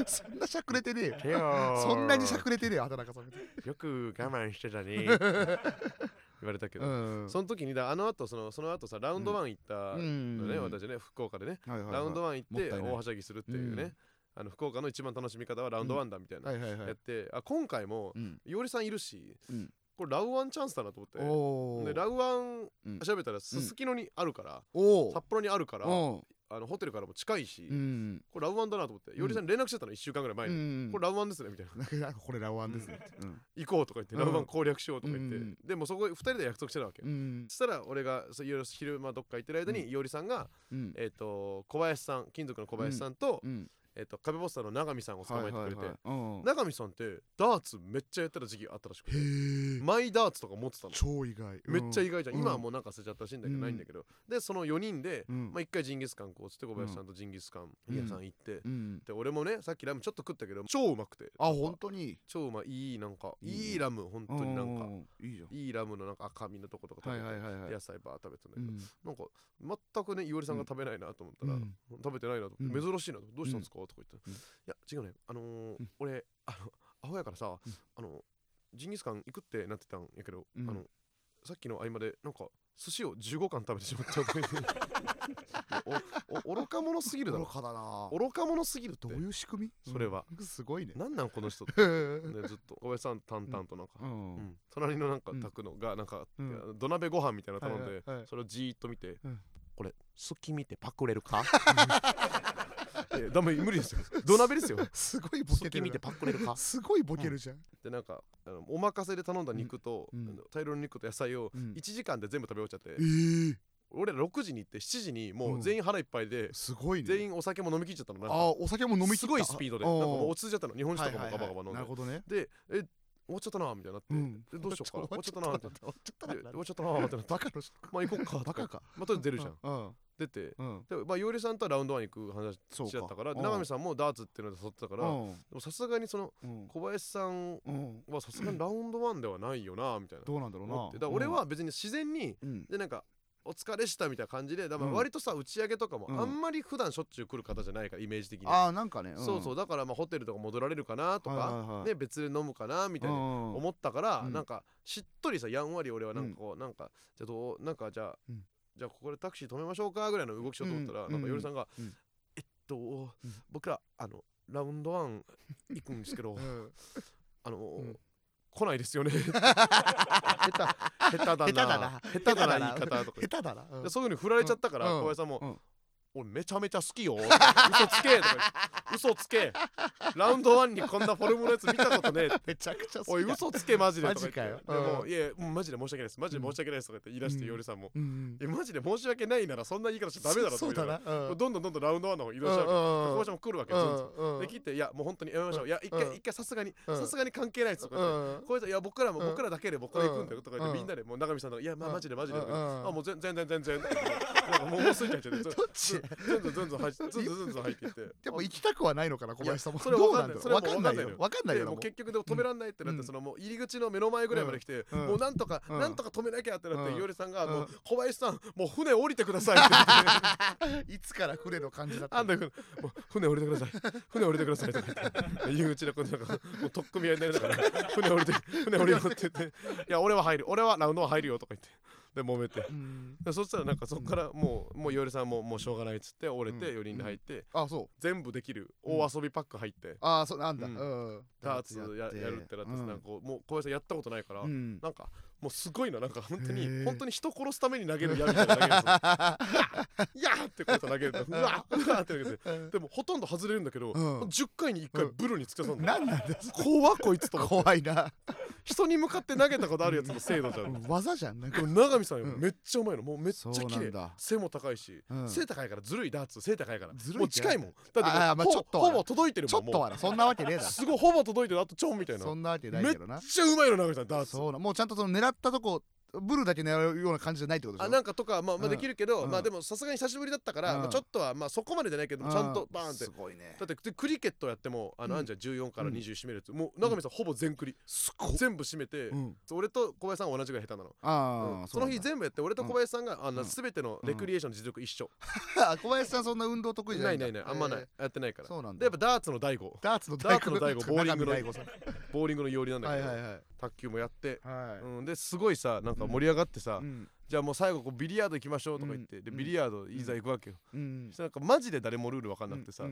って。*laughs* そんなしゃくれてねえよ。そんなにしゃくれてねえよ畑中さんよく我慢してたね *laughs* 言われたけど、うんその時にだあの後そのその後さラウンドワン行ったのね、うん。私ね福岡でね、はいはいはい。ラウンドワン行って大はしゃぎするっていうね、うん。あの福岡の一番楽しみ方はラウンドワンだみたいな、はいはいはい。やってあ今回もうん。いおりさんいるし、うん。これラウワンチャンスだなと思って。でラウワンうん。調べたらすすきのにあるから、お札幌にあるから、おあのホテルからも近いし、うん。これラウワンだなと思って、いおりさんに連絡してたの1週間ぐらい前うに、ん。これラウワンですねみたいな。*laughs* これラワンですね。うん。行こうとか言って、うん。ラウワン攻略しようとか言って、うんでもそこ2人で約束してたわけ、うん。そしたら俺がいろいろ昼間どっか行ってる間に、いおりさんが、うん。えっと小林さん金属の小林さんと,、うんえっと壁ポスターの永見さんを捕まえてくれて、永見さんってダーツめっちゃやってた時期あったらしくて。マイダーツとか持ってたの。超意外。めっちゃ意外じゃん、うん。今はもうなんか捨てちゃったらしいんだけど、うん。ないんだけど。でその4人で、うん。まあ、1回ジンギスカンこうつって小林さんとジンギスカンうん屋さん行って、うん。で俺もねさっきラムちょっと食ったけど超うまくて。あ本当に？超うまい。いいなんかいいラム本当になんか。うんいいじゃん。いいラムのなんか赤身のとことか食べて、はいはいはいはい。野菜バー食べてたんだけど、うん。なんか全くねいおりさんが食べないなと思ったら、うん。食べてないなと、うん。珍しいなとどうしたんですか、とか言って、うん。いや違うね。あのーうん。俺あのアホやからさ、うん。あのジンギスカン行くってなってたんやけど、うん。あのさっきの合間でなんか寿司を15貫食べてしまった *laughs* おお愚か者すぎるだろ。愚かだな。愚か者すぎるって。どういう仕組み？それは。うん。すごいね。なんなんこの人って、う *laughs* ね、ずっと小林さん淡々となんか、ん。うん。隣のなんかうん。炊くのがなんか、うん。土鍋ご飯みたいなの頼んで、はいはいはいそれをじーっと見て、うん。これ隙見てパクれるか？*laughs* いやダメ無理ですよ。土鍋ですよ。*laughs* すごいボケて隙見てパクれるか。すごいボケるじゃん。でなんかあのお任せで頼んだ肉と、大量の肉と野菜をうん。1時間で全部食べ終わっちゃって、えー俺ら6時に行って7時にもううん。全員腹いっぱいで、すごいね。全員お酒も飲み切っちゃったの。あお酒も飲み切った。すごいスピードで。あなんかもう落ち着いちゃったの。日本酒とかもガバガバ飲んで、なるほどね。でえ終わっちゃったなみたいになって、うん。でどうしようかな。*laughs* 終わっちゃったなみたいな終わっちゃったなで終わっちゃったなってなバカの人。まあ行こっかと *laughs* バカか。まあとりあえず出るじゃんうん出てうん。でまあいおりさんとはラウンドワン行く話そうだったからでうん。永見さんもダーツっていうので誘ってたから、うん。でもさすがにそのうん。小林さんうん。はさすがにラウンドワンではないよなみたいなどうなんだろうな。思ってだから俺は別に自然にうん。でなんかお疲れしたみたいな感じでだからうん。割とさ打ち上げとかもうん。あんまり普段しょっちゅう来る方じゃないからイメージ的に。ああなんかね。そうそうだからまあホテルとか戻られるかなとかはいはいはい。ね別で飲むかなみたいな思思ったからうん。なんかしっとりさやんわり俺はなんかこうなんかじゃあどうなんかじゃあうんじゃあここでタクシー止めましょうかぐらいの動きしようと思ったらうん。なんかよりさんがうん。えっと僕らあのラウンドワン行くんですけどあのん。来ないですよね。*laughs* 下手。下手だな。下手だな。言い方とか。下手だな。でそういう風に振られちゃったからうん。小林さんもうん俺めちゃめちゃ好きよ嘘つけとか嘘つけ。ラウンドワンにこんなフォルムのやつ見たことねえめちゃくちゃ好きおい嘘つけマジで。マジかよ。でもうん。いやマジで申し訳ないです。マジで申し訳ないです。とか言って言い出してうん。さんも。マジで申し訳ないならそんな言い方しちゃダメだろとそうだな。どんどんどんどんラウンドワンの方移動しちゃうも来るわけで切っていやもう本当にやめましょう。いや一回うん。一回さすがにうんさすがに関係ないですとか言って。小林さん。いや僕らも僕らだけで僕ら行くんだよとか言ってみんなでもう永見さんとかいやまあマジでマジであもう全然全然全然。なんかもうもうすいちゃ *laughs* どっち？ずんずんずんずん入ってずんずんずんずん入っていってでも行きたくはないのかな小林さんもそれどうんだろうわかんないよそれはもうわかんないよなもう結局でも止めらんないってなって、うんそのもう入り口の目の前ぐらいまで来て、うんもうなんとか、うんなんとか止めなきゃってなって、うんいおりさんが、もううん小林さんもう船降りてくださいって言っていつから船の感じだったあんだよもう船降りてください船降りてくださいって入り口の子なんかもうとっくみ合いになりながら船降りて船降りよって言っていや俺は入る俺はラウンドは入るよとか言ってで揉めて。うん。でそしたらなんかそこからもうもういおりさんももうしょうがないっつって折れてうん。4人で入って。あそう。全部できる。大遊びパック入って。ああそうなんだ。ううん。んダーツややるってなってさなんかもう小林さんやったことないからうん。なんかもうすごいななんか本当に本当に人殺すために投げる矢みたいな投げるんですよいやーってこうやって投げるとうわーうわーって投げてでもほとんど外れるんだけど、うん。10回に1回ブルに突き刺さんの、なんなんだよ怖っこいつと怖いな。人に向かって投げたことあるやつの精度じゃん、うん。技じゃんなん永見さんよ、うん。めっちゃうまいの。もうめっちゃ綺麗。背も高いし、うん。背高いからずるいダーツ背高いから。ずるいもう近いもん。だってあーまあほちょっとほぼ届いてるちょっもんもう。とはなそんなわけねえだろ。すごいほぼ届いてる。あとちょんみたいな。そんなわけないめっけどな。ちゃうまいの永見さんダーツ。そうな。もうちゃんとその狙ったとこブルだけ狙うような感じじゃないってことでしょ？あなんかとかまあまあうん。できるけど、うん。まあでもさすがに久しぶりだったから、うん。まあ、ちょっとはまあそこまでじゃないけど、ちゃんとバーンって。すごいね。だってでクリケットやってもあの、うん。あんじゃん14から20締めるやつ、もう永見さんほぼ全クリ、全部締めて、うん。俺と小林さんは同じぐらい下手なの、あその日全部やって俺と小林さんが、あん全てのレクリエーションの実力一緒、あ *laughs* 小林さんそんな運動得意じゃなないないいんだないあんまない、えやってないから。ーそうなんだ。でやっぱダーツの大悟。ダーツの大悟。ボーリングのボーリングのようりなんだけど、はいはいはい卓球もやって、はい。うん、ですごいさなんか盛り上がってさ、うん。じゃあもう最後こうビリヤード行きましょうとか言って、でうん。ビリヤードいざ行くわけよ、うん。なんかマジで誰もルール分かんなくてさ、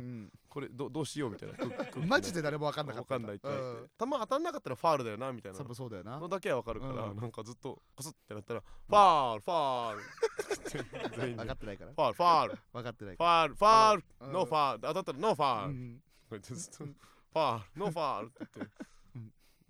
これどどうしようみたいな。マジで誰も分かんなかった分かんないって言われて、うん球当たんなかったらファールだよなみたいな。そうだよな。のだけは分かるから、うん。なんかずっとコスってなったら、ファールファール。*laughs* 全員で。分かってないから。ファールファール。分かってないファールファール。うん。ノーファール。当たったらノーファール、うん。こうやってずっとファールノーファールって言って、うん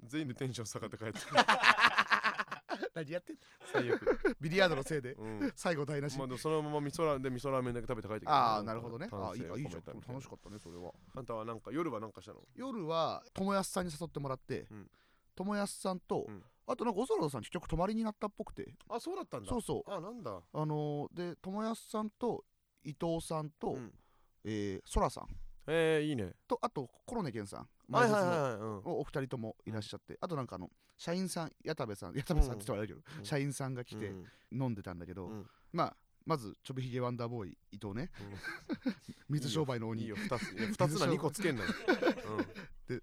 全員でテンション下がって帰って *laughs* 何やってんの？最悪、ビリヤードのせいでうん。最後台無し。まあ、でもそのまま味噌ラーメンで味噌ラーメンだけ食べて帰ってきたああなるほどね。あいいあいいじゃん。楽しかったねそれは。あんたはなんか夜はなんかしたの？夜は友安さんに誘ってもらってうん。友安さんとうん。あとなんかオソロさん結局泊まりになったっぽくて。あそうだったんだ。そうそう。あなんだ。あのーで友安さんと伊藤さんとうん。えーそらさん。えー、いいね。とあとコロネケンさん前説のはいはいうん。おお二人ともいらっしゃってあとなんかあの社員さん矢田部さん矢田部さんって言ったらあれだけどうん。社員さんが来てうん。飲んでたんだけどうん。まあまずちょびひげワンダーボーイ伊藤ね。*laughs* 水商売の鬼。いいよ2ついや二つな2個つけんのよ、*laughs* でで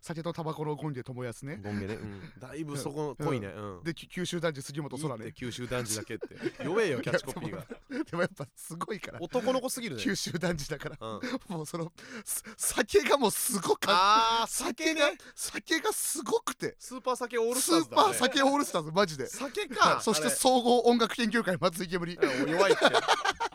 酒とタバコのゴンゲ友安ね。うん、ゴンゲね、うん、だいぶそこ濃いね、うん。でき九州男児杉本空ね九州男児だけって。弱えよ *laughs* キャッチコピーが。でもやっぱすごいから。男の子すぎるね。九州男児だから。うん、もうそのす酒がもうすごかっあー酒が酒がすごくて。スーパー酒オールススーターズだ、ね、パー酒オールスターズマジで。酒かそして総合音楽研究会松井煙。うん弱いって。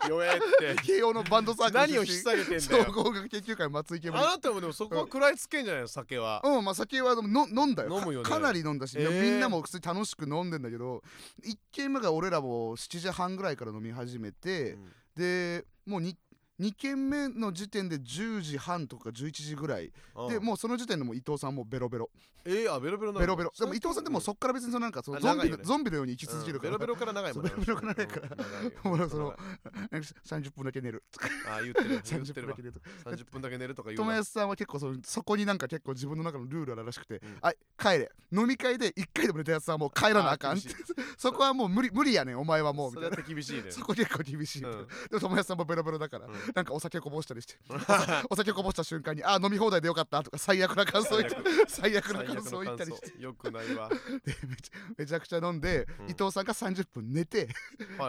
弱えって。*laughs* 慶応のバンドサークル何を引き下げてんだ総よ合音楽研究会松井煙。あなたもでもそこは食らいつけんじゃないの酒は。うんまあ酒はの飲んだよ。飲むよね。かかなり飲んだし、えー。みんなも普通に楽しく飲んでんだけど1軒目が俺らも7時半ぐらいから飲み始めて、うん。でもう 2, 2軒目の時点で10時半とか11時ぐらい。でうん。もうその時点でもう伊藤さんもうベロベロ。えー、あベロベロベロベロ。でも伊藤さんってもうそっから別にそのなんかそのあゾンビの、よねゾンビのように生き続けるから、うん。ベロベロから長いもんね。ベロベロから長いから。うん長いよ *laughs* もうその長い。なんか30分だけ寝るとか。あー言ってる。言っ30てるわ分だけ寝るとか。30分だけ寝るとか言うわ。友安さんは結構そのそこになんか結構自分の中のルールあるらしくて、うんはい帰れ。飲み会で1回でも寝たやつはもう帰らなあかん *laughs* そこはもう無理無理やねんお前はもうみたいな。だって厳しいね。*laughs* そこ結構厳しいでも友安さんもベロベロだから、うん *laughs* なんかお酒こぼしたりして。*laughs* お酒こぼした瞬間にあー飲み放題でよかったとか最悪な感想言って最悪。な感想言った感りして。想。よくないわ。*laughs* でめちゃめちゃくちゃ飲んで、うん。伊藤さんが30分寝て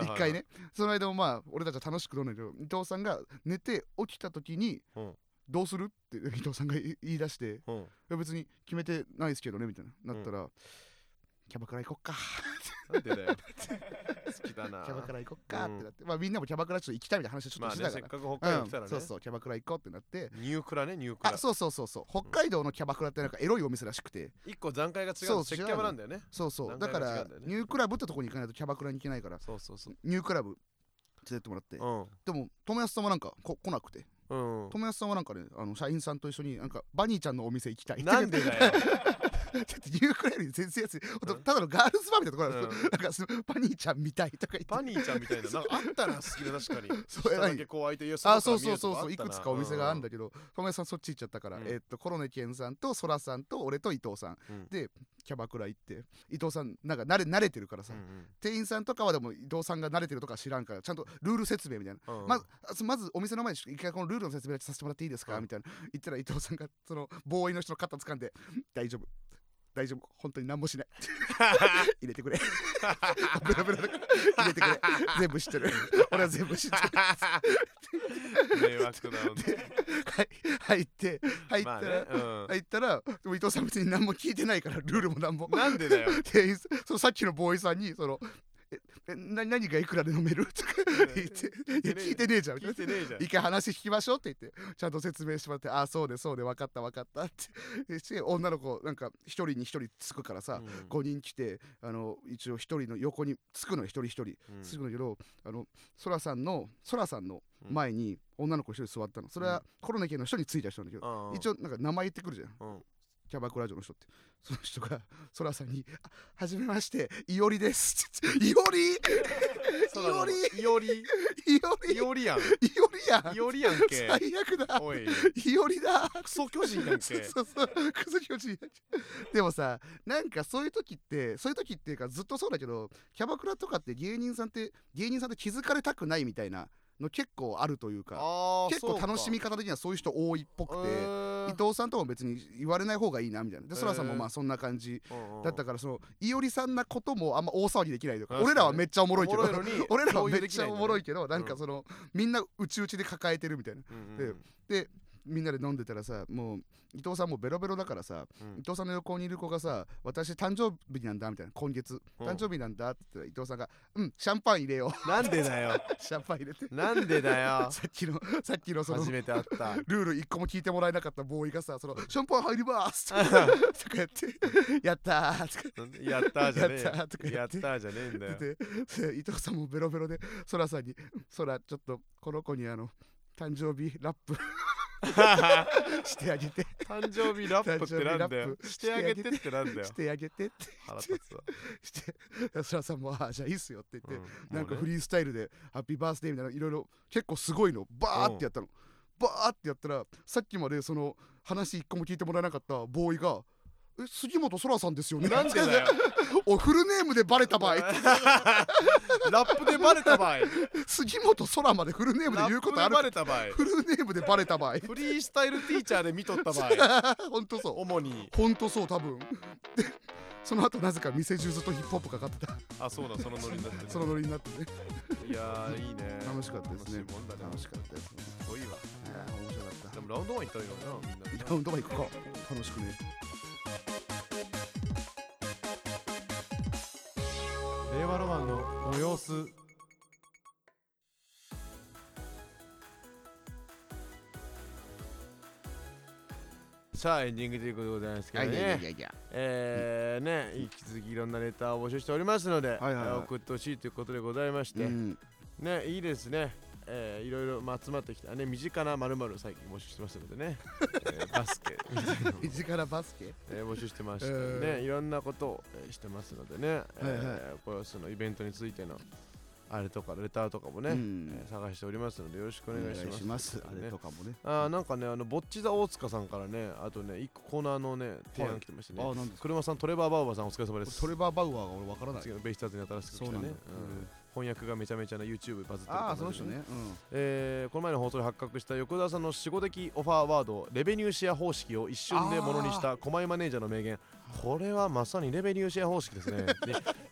一回ね。その間もまあ俺たちは楽しく飲んだけど伊藤さんが寝て起きた時にうん。どうするって伊藤さんが言い出してうん。別に決めてないですけどねみたいななったら、キャバクラ行こっか。なんでだよ。*laughs* 好きだな。キャバクラ行こっかってなって、まあみんなもキャバクラちょっと行きたいみたいな話をちょまあっとしてか、ねせったかく北海道来たらね。うん、そうそうキャバクラ行こうってなって。ニュークラねニュークラ。あそうそうそうそう。北海道のキャバクラってなんかエロいお店らしくて。一個段階が違うそう接キャバなんだよね。そうそう。だからニュークラブってとこに行かないとキャバクラに行けないから。そうそうそう。ニュークラブ連れてってもらって、うん。でも友安さんはなんかこ来なくて。うん。友安さんはなんかねあの社員さんと一緒になんかバニーちゃんのお店行きたいなんでだよだってニュークラブより全然安い。ほんとただのガールズバーみたいなところなんですよ、なんかそのバニーちゃん見たいとか言って。バニーちゃんみたいな。なんかあったな好きで確かに。そう下だけこう開いていやあそうそうそうそういくつかお店があるんだけど友安さんそっち行っちゃったから、うん。えーっとコロネケンさんとソラさんと俺と伊藤さん、うん。でキャバクラ行って伊藤さんなんか慣れ慣れてるからさ、うん店員さんとかはでも伊藤さんが慣れてるとか知らんからちゃんとルール説明みたいな、まずあまずお店の前に一回このルールの説明だけさせてもらっていいですか、うん。みたいな。言ったら伊藤さんがそのボーイの人の肩掴んで大丈夫大丈夫。本当に何もしない。*laughs* 入れてくれ。ベラベラだか。ら入れてくれ。全部知ってる。俺は全部知ってる。迷惑だはい入って入ったら、まあねうん。入ったらでも伊藤さん別に何も聞いてないからルールも何も。なんでだよ。店員さんそのさっきのボーイさんにそのええな何がいくらで飲める？とか言って「いや聞いてねえじゃん」聞いてねえじゃん。一回話聞きましょうって言ってちゃん。と説明してもらって「ああそうでそうで分かった分かった」って。して女の子なんか一人に一人つくからさ、うん。5人来てあの一応一人の横につくのよ一人一人うん。つくんだけどあのソラさんのソラさんの前に女の子一人座ったの。それはコロネ系の人についた人なんだけど、うん。一応なんか名前言ってくるじゃん。うんキャバクラ嬢の人って。その人がそらさんに「あはじめましていおりです」*laughs* いおり？いおり？いおり？いおり？いおりやん。いおりやん。いおりやんけ。最悪だ。おい。いおりだ。クソ巨人やんけ。そうそうクソ気持ちいいでもさなんかそういう時ってそういう時っていうかずっとそうだけどキャバクラとかって芸人さんって芸人さんって気づかれたくないみたいなの結構あるというか。結構楽しみ方的にはそういう人多いっぽくて伊藤さんとも別に言われない方がいいなみたいな。でそらさんもまあそんな感じだったからそのいおりさんなこともあんま大騒ぎできないとか。俺らはめっちゃおもろいけど。*laughs* 俺らはめっちゃおもろいけどなんかそのみんな内々で抱えてるみたいな。でみんなで飲んでたらさもう伊藤さんもベロベロだからさ伊藤さんの横にいる子がさ「私誕生日なんだ」みたいな今月うん誕生日なんだって言ったら伊藤さんが「うんシャンパン入れよう。なんでだよ。*laughs* シャンパン入れて。なんでだよ。*laughs* さっきのさっきのその初めて会った。ルール一個も聞いてもらえなかったボーイがさそのシャンパン入ります *laughs* とかやってやったーとかやったーじゃねえやったやっやってたーじゃねえんだよ。伊藤さんもベロベロでそらさんに「そらちょっとこの子にあの誕生日ラップ *laughs* してあげて。誕生日ラップってなんだよ。してあげてってなんだよ。してあげて」って。腹立つわ。してそらさんも「ああじゃあいいっすよ」って言って、うん。なんかフリースタイルで「ハッピーバースデー」みたいないろいろ結構すごいの。バーってやったの。バーってやったらさっきまでその話一個も聞いてもらえなかったボーイが「え杉本そらさんですよね」なんでだよ。*laughs* おフルネームでバレた場合 *laughs* ラップでバレた場合。杉本そらまでフルネームで言うことあるバレた場合フルネームでバレた場合。フリースタイルティーチャーで見とった場合。ほんとそう。主にほんとそう多分。でその後なぜか店中ずっとヒップホップかかってた。あそうだそのノリになってるそのノリになってね。いやーいいね。楽しかったですね。楽しいもんだね。楽しかったですね。すごいわ面白かった。でもラウンドワン行ったらいいのになみんなでラウンドワン行くか楽しくね令和ロマンのご様子。さあエンディングということでございますけどね。えーね引き続きいろんなレターを募集しておりますので、はいはいはい。えー送ってほしいということでございまして、うん。ねいいですねえーいろいろまあ集まってきた。ね身近なまる最近募集してますのでね、*laughs* えー *laughs* バスケ。身近なバスケ。えー募集してまして。ね、えいろんなことを、えーしてますのでね、はいはい。えーこれそのイベントについてのあれとかレターとかもね、うん。えー探しておりますのでよろしくおお願願いします。ますね。れとかもね。あーなんかねあのぼっち座大塚さんからねあとね一個コーナーのね提案来てましてね、あなんですか？車さんトレバーバウバーさんお疲れ様です。トレバー・バウアーが俺わからない。ベイスターズに新しく来たね。そうなんだ。うん翻訳がめちゃめちゃな YouTube バズってるああその人ね。えーこの前の放送で発覚した横田さんの守護的オファーワードレベニューシェア方式を一瞬でものにした狛江マネージャーの名言。これはまさにレベニューシェア方式ですね。で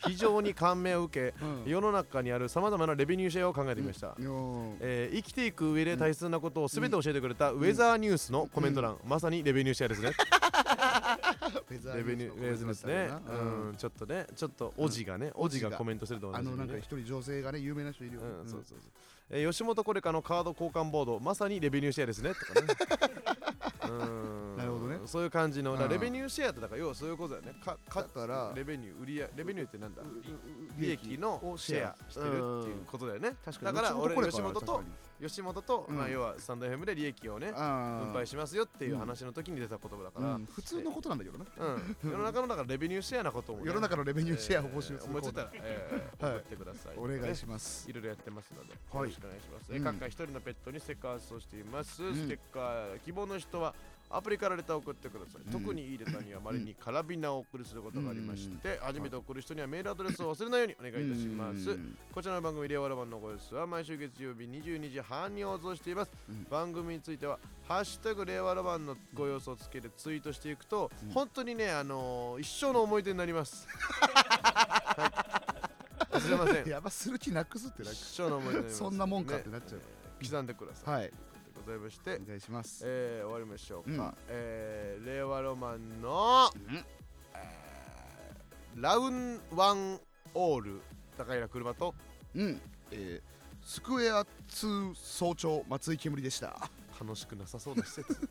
非常に感銘を受けうん。世の中にあるさまざまなレベニューシェアを考えてみました、うん。えー生きていく上で大切なことを全て教えてくれたウェザーニュースのコメント欄、まさにレベニューシェアですねレベニューレーズですね。うんうんちょっとねちょっとおじがね、おじがコメントすると同じにね。あのなんか一人女性がね有名な人いるようん、そうそうそう、えー吉本コレカのカード交換ボードまさにレベニューシェアですね。とかね。う *laughs* んねそういう感じのレベニューシェアってだから要はそういうことだよね。かかだからレベニュー売り上レベニューってなんだ？う利益のをシェアしてるっていうことだよね。確だから俺これ吉本と吉本と、うん。まあ、要はスタンド FM で利益をねあ分配しますよっていう話の時に出た言葉だから、うん。普通のことなんだけどな。うん、世の中のだからレベニューシェアなことも、ね、世の中のレベニューシェアを募集するえー思いついたら、えーはい。送ってください、お願いしまます。すいろいろやってますので、はいよろしくお願いします、えうん各回一人のペットにステッカー発送しています、ん。ステッカー希望の人はアプリからレターを送ってください、うん。特にいいレターにはまれにカラビナをお送りすることがありまして、初めて送る人にはメールアドレスを忘れないようにお願いいたします、うん。こちらの番組「レオラマンのご様子」は毎週月曜日22時半に放送しています、うん。番組については「ハッシュタグ令和ロマン」のご様子をつけてツイートしていくと、うん。本当にね、あのー一生の思い出になります、*laughs* はい、忘れません。やばする気なくすってなそんなもんかってなっちゃう。ね。えー刻んでください、はいということでございまして、お願いします。えー終わりましょうか、うん。えー令和ロマンの、うん。えーラウンワンオール高平車とうん。えースクエア2早朝松井煙でした。楽しくなさそうな施設